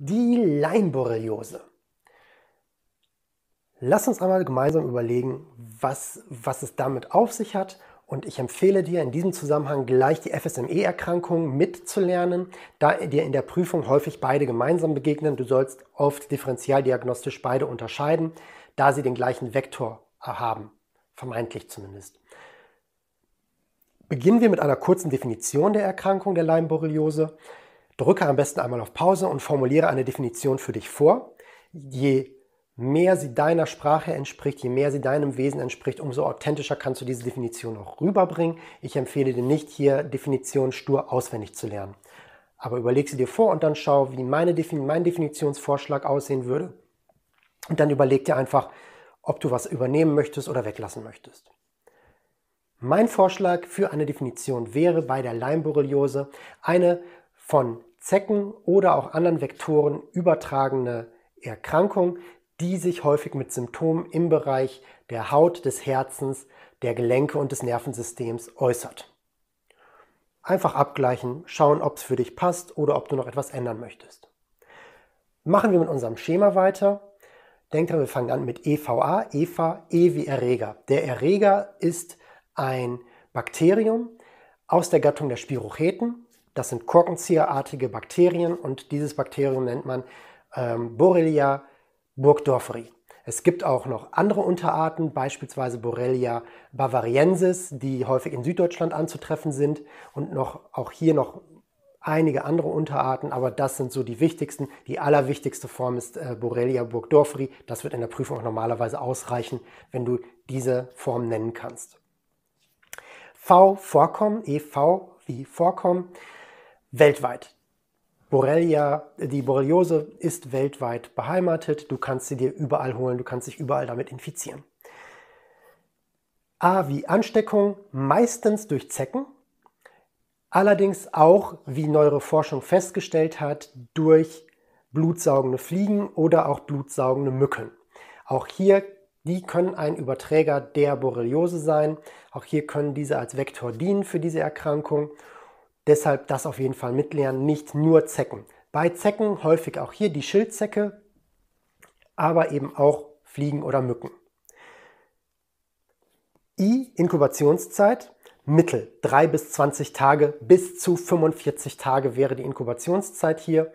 Die Leimborreliose. Lass uns einmal gemeinsam überlegen, was, was es damit auf sich hat. Und ich empfehle dir in diesem Zusammenhang gleich die FSME-Erkrankung mitzulernen, da dir in der Prüfung häufig beide gemeinsam begegnen. Du sollst oft differentialdiagnostisch beide unterscheiden, da sie den gleichen Vektor haben, vermeintlich zumindest. Beginnen wir mit einer kurzen Definition der Erkrankung der Leimborreliose. Drücke am besten einmal auf Pause und formuliere eine Definition für dich vor. Je mehr sie deiner Sprache entspricht, je mehr sie deinem Wesen entspricht, umso authentischer kannst du diese Definition auch rüberbringen. Ich empfehle dir nicht, hier Definitionen stur auswendig zu lernen. Aber überleg sie dir vor und dann schau, wie meine Defin mein Definitionsvorschlag aussehen würde. Und dann überleg dir einfach, ob du was übernehmen möchtest oder weglassen möchtest. Mein Vorschlag für eine Definition wäre bei der Leimborreliose eine von Zecken oder auch anderen Vektoren übertragene Erkrankung, die sich häufig mit Symptomen im Bereich der Haut, des Herzens, der Gelenke und des Nervensystems äußert. Einfach abgleichen, schauen, ob es für dich passt oder ob du noch etwas ändern möchtest. Machen wir mit unserem Schema weiter. Denk dran, wir fangen an mit EVA, EVA, E wie Erreger. Der Erreger ist ein Bakterium aus der Gattung der Spirocheten das sind korkenzieherartige Bakterien und dieses Bakterium nennt man ähm, Borrelia burgdorferi. Es gibt auch noch andere Unterarten, beispielsweise Borrelia bavariensis, die häufig in Süddeutschland anzutreffen sind und noch, auch hier noch einige andere Unterarten, aber das sind so die wichtigsten. Die allerwichtigste Form ist äh, Borrelia burgdorferi. Das wird in der Prüfung auch normalerweise ausreichen, wenn du diese Form nennen kannst. V Vorkommen, EV wie Vorkommen, weltweit. Borrelia, die Borreliose ist weltweit beheimatet. Du kannst sie dir überall holen, du kannst dich überall damit infizieren. A wie Ansteckung, meistens durch Zecken, allerdings auch, wie neuere Forschung festgestellt hat, durch blutsaugende Fliegen oder auch blutsaugende Mücken. Auch hier, die können ein Überträger der Borreliose sein. Auch hier können diese als Vektor dienen für diese Erkrankung Deshalb das auf jeden Fall mitlernen, nicht nur Zecken. Bei Zecken häufig auch hier die Schildzecke, aber eben auch Fliegen oder Mücken. I, Inkubationszeit, Mittel 3 bis 20 Tage, bis zu 45 Tage wäre die Inkubationszeit hier.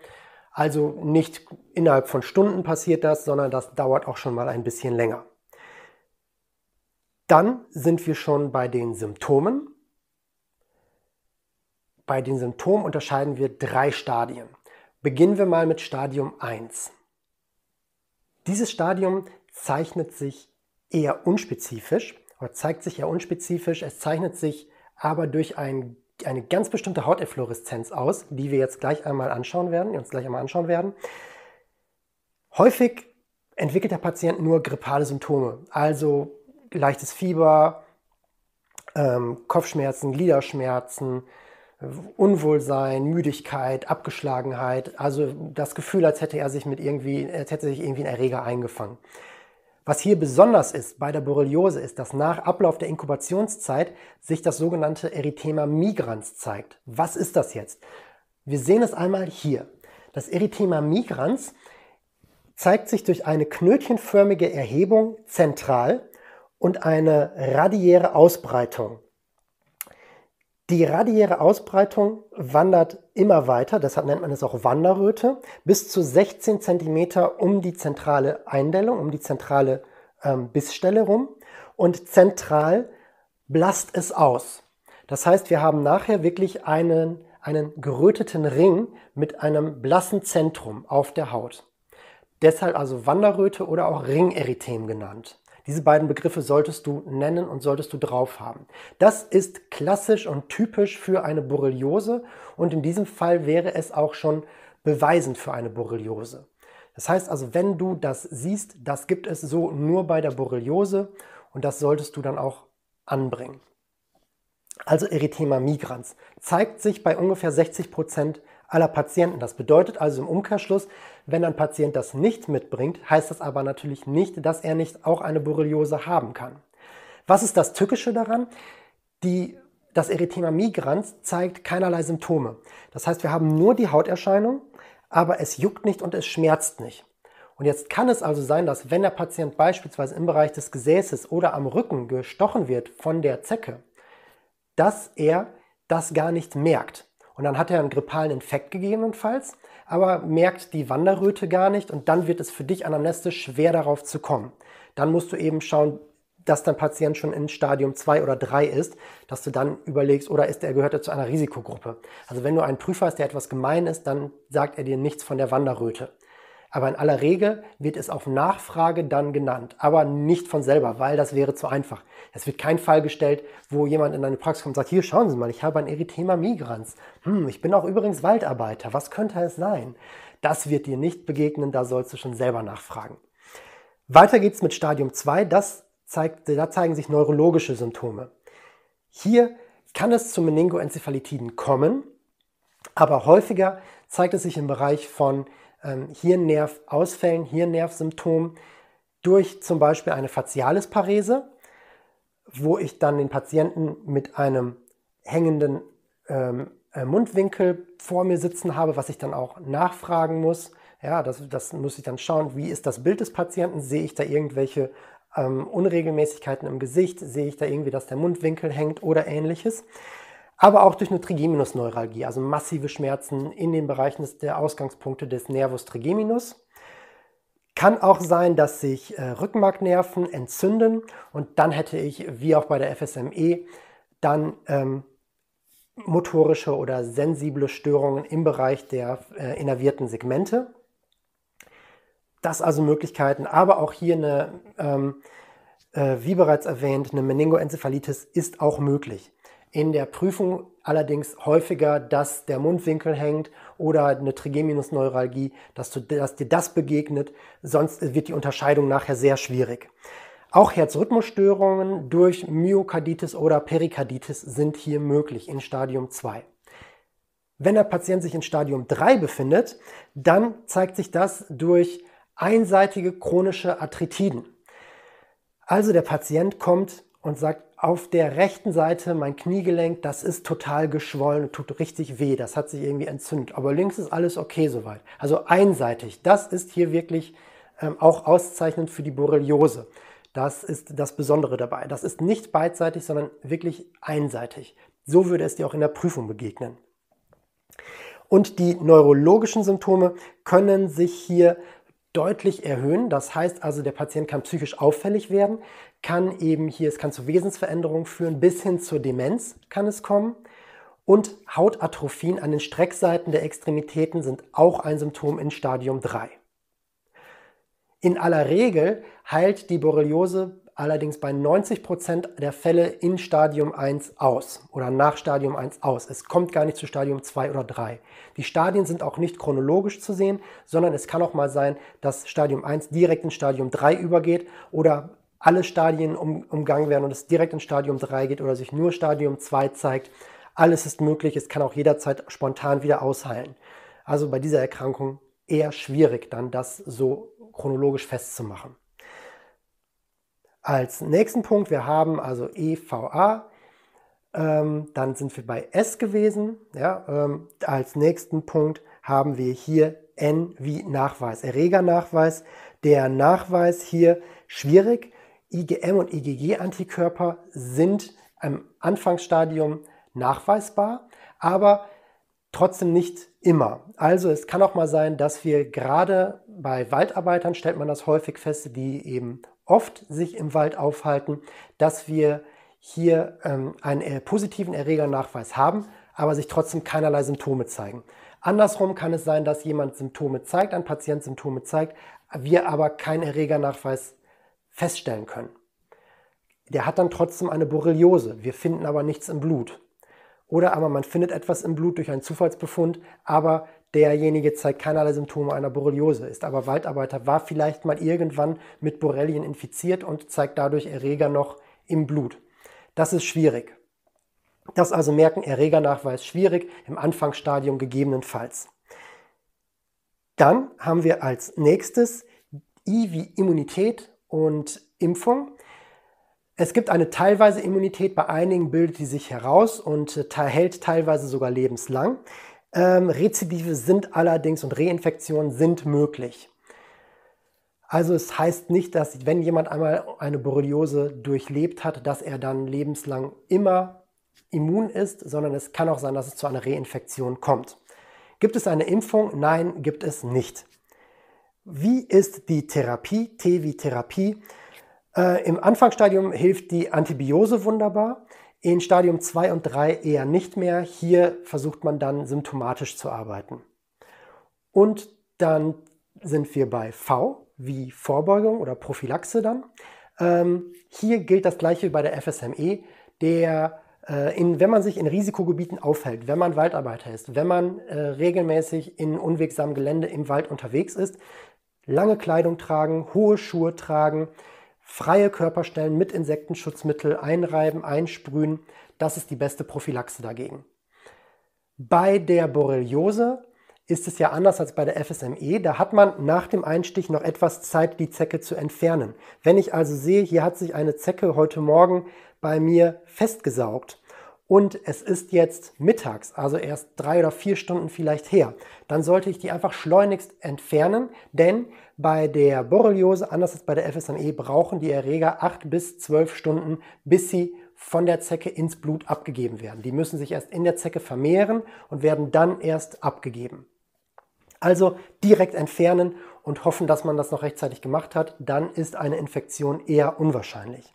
Also nicht innerhalb von Stunden passiert das, sondern das dauert auch schon mal ein bisschen länger. Dann sind wir schon bei den Symptomen. Bei den Symptomen unterscheiden wir drei Stadien. Beginnen wir mal mit Stadium 1. Dieses Stadium zeichnet sich eher unspezifisch oder zeigt sich eher unspezifisch. Es zeichnet sich aber durch ein, eine ganz bestimmte Hauteffloreszenz aus, die wir jetzt gleich einmal anschauen werden, uns gleich einmal anschauen werden. Häufig entwickelt der Patient nur grippale Symptome, also leichtes Fieber, ähm, Kopfschmerzen, Gliederschmerzen, Unwohlsein, Müdigkeit, Abgeschlagenheit, also das Gefühl, als hätte er sich mit irgendwie, als hätte sich irgendwie ein Erreger eingefangen. Was hier besonders ist bei der Borreliose ist, dass nach Ablauf der Inkubationszeit sich das sogenannte Erythema migrans zeigt. Was ist das jetzt? Wir sehen es einmal hier. Das Erythema migrans zeigt sich durch eine knötchenförmige Erhebung zentral und eine radiäre Ausbreitung die radiäre Ausbreitung wandert immer weiter, deshalb nennt man es auch Wanderröte, bis zu 16 cm um die zentrale Eindellung, um die zentrale ähm, Bissstelle rum und zentral blast es aus. Das heißt, wir haben nachher wirklich einen, einen geröteten Ring mit einem blassen Zentrum auf der Haut. Deshalb also Wanderröte oder auch Ringerythem genannt. Diese beiden Begriffe solltest du nennen und solltest du drauf haben. Das ist klassisch und typisch für eine Borreliose und in diesem Fall wäre es auch schon beweisend für eine Borreliose. Das heißt also, wenn du das siehst, das gibt es so nur bei der Borreliose und das solltest du dann auch anbringen. Also Erythema migrans zeigt sich bei ungefähr 60 Prozent aller Patienten. Das bedeutet also im Umkehrschluss, wenn ein Patient das nicht mitbringt, heißt das aber natürlich nicht, dass er nicht auch eine Borreliose haben kann. Was ist das Tückische daran? Die, das Erythema migrans zeigt keinerlei Symptome. Das heißt, wir haben nur die Hauterscheinung, aber es juckt nicht und es schmerzt nicht. Und jetzt kann es also sein, dass wenn der Patient beispielsweise im Bereich des Gesäßes oder am Rücken gestochen wird von der Zecke, dass er das gar nicht merkt. Und dann hat er einen grippalen Infekt gegebenenfalls, aber merkt die Wanderröte gar nicht und dann wird es für dich anamnestisch schwer darauf zu kommen. Dann musst du eben schauen, dass dein Patient schon in Stadium 2 oder 3 ist, dass du dann überlegst, oder ist er, gehört er zu einer Risikogruppe. Also wenn du einen Prüfer hast, der etwas gemein ist, dann sagt er dir nichts von der Wanderröte. Aber in aller Regel wird es auf Nachfrage dann genannt, aber nicht von selber, weil das wäre zu einfach. Es wird kein Fall gestellt, wo jemand in eine Praxis kommt und sagt, hier schauen Sie mal, ich habe ein Erythema migrans. Hm, ich bin auch übrigens Waldarbeiter. Was könnte es sein? Das wird dir nicht begegnen, da sollst du schon selber nachfragen. Weiter geht's mit Stadium 2. Das zeigt, da zeigen sich neurologische Symptome. Hier kann es zu Meningoenzephalitiden kommen, aber häufiger zeigt es sich im Bereich von ähm, Hirnnervausfällen, Hirnnervsymptomen durch zum Beispiel eine Facialisparese, wo ich dann den Patienten mit einem hängenden ähm, äh, Mundwinkel vor mir sitzen habe, was ich dann auch nachfragen muss. Ja, das, das muss ich dann schauen, wie ist das Bild des Patienten? Sehe ich da irgendwelche ähm, Unregelmäßigkeiten im Gesicht? Sehe ich da irgendwie, dass der Mundwinkel hängt oder ähnliches? Aber auch durch eine Trigeminusneuralgie, also massive Schmerzen in den Bereichen der Ausgangspunkte des Nervus trigeminus. Kann auch sein, dass sich äh, Rückenmarknerven entzünden und dann hätte ich, wie auch bei der FSME, dann ähm, motorische oder sensible Störungen im Bereich der äh, innervierten Segmente. Das also Möglichkeiten, aber auch hier eine, ähm, äh, wie bereits erwähnt, eine Meningoenzephalitis ist auch möglich. In der Prüfung allerdings häufiger, dass der Mundwinkel hängt oder eine Trigeminusneuralgie, dass, du, dass dir das begegnet, sonst wird die Unterscheidung nachher sehr schwierig. Auch Herzrhythmusstörungen durch Myokarditis oder Perikarditis sind hier möglich in Stadium 2. Wenn der Patient sich in Stadium 3 befindet, dann zeigt sich das durch einseitige chronische Arthritiden. Also der Patient kommt und sagt, auf der rechten Seite mein Kniegelenk, das ist total geschwollen und tut richtig weh, das hat sich irgendwie entzündet. Aber links ist alles okay soweit. Also einseitig, das ist hier wirklich ähm, auch auszeichnend für die Borreliose. Das ist das Besondere dabei. Das ist nicht beidseitig, sondern wirklich einseitig. So würde es dir auch in der Prüfung begegnen. Und die neurologischen Symptome können sich hier deutlich erhöhen. Das heißt also, der Patient kann psychisch auffällig werden, kann eben hier, es kann zu Wesensveränderungen führen, bis hin zur Demenz kann es kommen. Und Hautatrophien an den Streckseiten der Extremitäten sind auch ein Symptom in Stadium 3. In aller Regel heilt die Borreliose allerdings bei 90 Prozent der Fälle in Stadium 1 aus oder nach Stadium 1 aus. Es kommt gar nicht zu Stadium 2 oder 3. Die Stadien sind auch nicht chronologisch zu sehen, sondern es kann auch mal sein, dass Stadium 1 direkt in Stadium 3 übergeht oder alle Stadien um, umgangen werden und es direkt in Stadium 3 geht oder sich nur Stadium 2 zeigt. Alles ist möglich, es kann auch jederzeit spontan wieder ausheilen. Also bei dieser Erkrankung eher schwierig, dann das so chronologisch festzumachen. Als nächsten Punkt, wir haben also EVA, ähm, dann sind wir bei S gewesen. Ja, ähm, als nächsten Punkt haben wir hier N wie Nachweis, Erregernachweis. Der Nachweis hier schwierig. IgM und IgG-Antikörper sind im Anfangsstadium nachweisbar, aber trotzdem nicht immer. Also es kann auch mal sein, dass wir gerade bei Waldarbeitern, stellt man das häufig fest, die eben oft sich im Wald aufhalten, dass wir hier ähm, einen äh, positiven Erregernachweis haben, aber sich trotzdem keinerlei Symptome zeigen. Andersrum kann es sein, dass jemand Symptome zeigt, ein Patient Symptome zeigt, wir aber keinen Erregernachweis feststellen können. Der hat dann trotzdem eine Borreliose. Wir finden aber nichts im Blut. Oder aber man findet etwas im Blut durch einen Zufallsbefund, aber derjenige zeigt keinerlei Symptome einer Borreliose, ist aber Waldarbeiter, war vielleicht mal irgendwann mit Borrelien infiziert und zeigt dadurch Erreger noch im Blut. Das ist schwierig. Das also merken, Erregernachweis schwierig, im Anfangsstadium gegebenenfalls. Dann haben wir als nächstes I wie Immunität und Impfung. Es gibt eine teilweise Immunität, bei einigen bildet die sich heraus und hält teilweise sogar lebenslang. Ähm, Rezidive sind allerdings und Reinfektionen sind möglich. Also es heißt nicht, dass wenn jemand einmal eine Borreliose durchlebt hat, dass er dann lebenslang immer immun ist, sondern es kann auch sein, dass es zu einer Reinfektion kommt. Gibt es eine Impfung? Nein, gibt es nicht. Wie ist die Therapie? T wie Therapie. Äh, Im Anfangsstadium hilft die Antibiose wunderbar. In Stadium 2 und 3 eher nicht mehr. Hier versucht man dann symptomatisch zu arbeiten. Und dann sind wir bei V wie Vorbeugung oder Prophylaxe dann. Ähm, hier gilt das gleiche wie bei der FSME. Der, äh, in, wenn man sich in Risikogebieten aufhält, wenn man Waldarbeiter ist, wenn man äh, regelmäßig in unwegsamem Gelände im Wald unterwegs ist, lange Kleidung tragen, hohe Schuhe tragen, freie Körperstellen mit Insektenschutzmittel einreiben, einsprühen, das ist die beste Prophylaxe dagegen. Bei der Borreliose ist es ja anders als bei der FSME. Da hat man nach dem Einstich noch etwas Zeit, die Zecke zu entfernen. Wenn ich also sehe, hier hat sich eine Zecke heute Morgen bei mir festgesaugt und es ist jetzt mittags, also erst drei oder vier Stunden vielleicht her, dann sollte ich die einfach schleunigst entfernen, denn bei der Borreliose, anders als bei der FSME, brauchen die Erreger acht bis zwölf Stunden, bis sie von der Zecke ins Blut abgegeben werden. Die müssen sich erst in der Zecke vermehren und werden dann erst abgegeben. Also direkt entfernen und hoffen, dass man das noch rechtzeitig gemacht hat, dann ist eine Infektion eher unwahrscheinlich.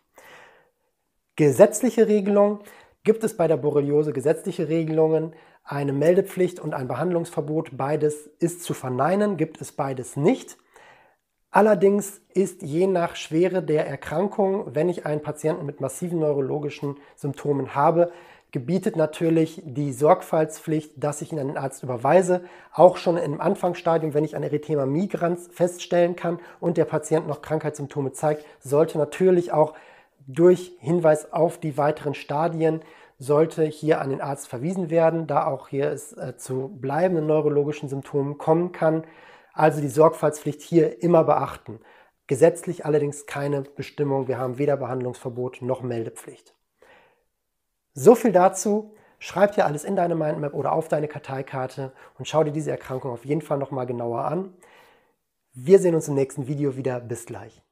Gesetzliche Regelung. Gibt es bei der Borreliose gesetzliche Regelungen? Eine Meldepflicht und ein Behandlungsverbot, beides ist zu verneinen, gibt es beides nicht. Allerdings ist je nach Schwere der Erkrankung, wenn ich einen Patienten mit massiven neurologischen Symptomen habe, gebietet natürlich die Sorgfaltspflicht, dass ich ihn an den Arzt überweise, auch schon im Anfangsstadium, wenn ich ein Erythema migrans feststellen kann und der Patient noch Krankheitssymptome zeigt, sollte natürlich auch durch Hinweis auf die weiteren Stadien sollte hier an den Arzt verwiesen werden, da auch hier es äh, zu bleibenden neurologischen Symptomen kommen kann. Also die Sorgfaltspflicht hier immer beachten. Gesetzlich allerdings keine Bestimmung. Wir haben weder Behandlungsverbot noch Meldepflicht. So viel dazu. Schreib dir alles in deine Mindmap oder auf deine Karteikarte und schau dir diese Erkrankung auf jeden Fall nochmal genauer an. Wir sehen uns im nächsten Video wieder. Bis gleich.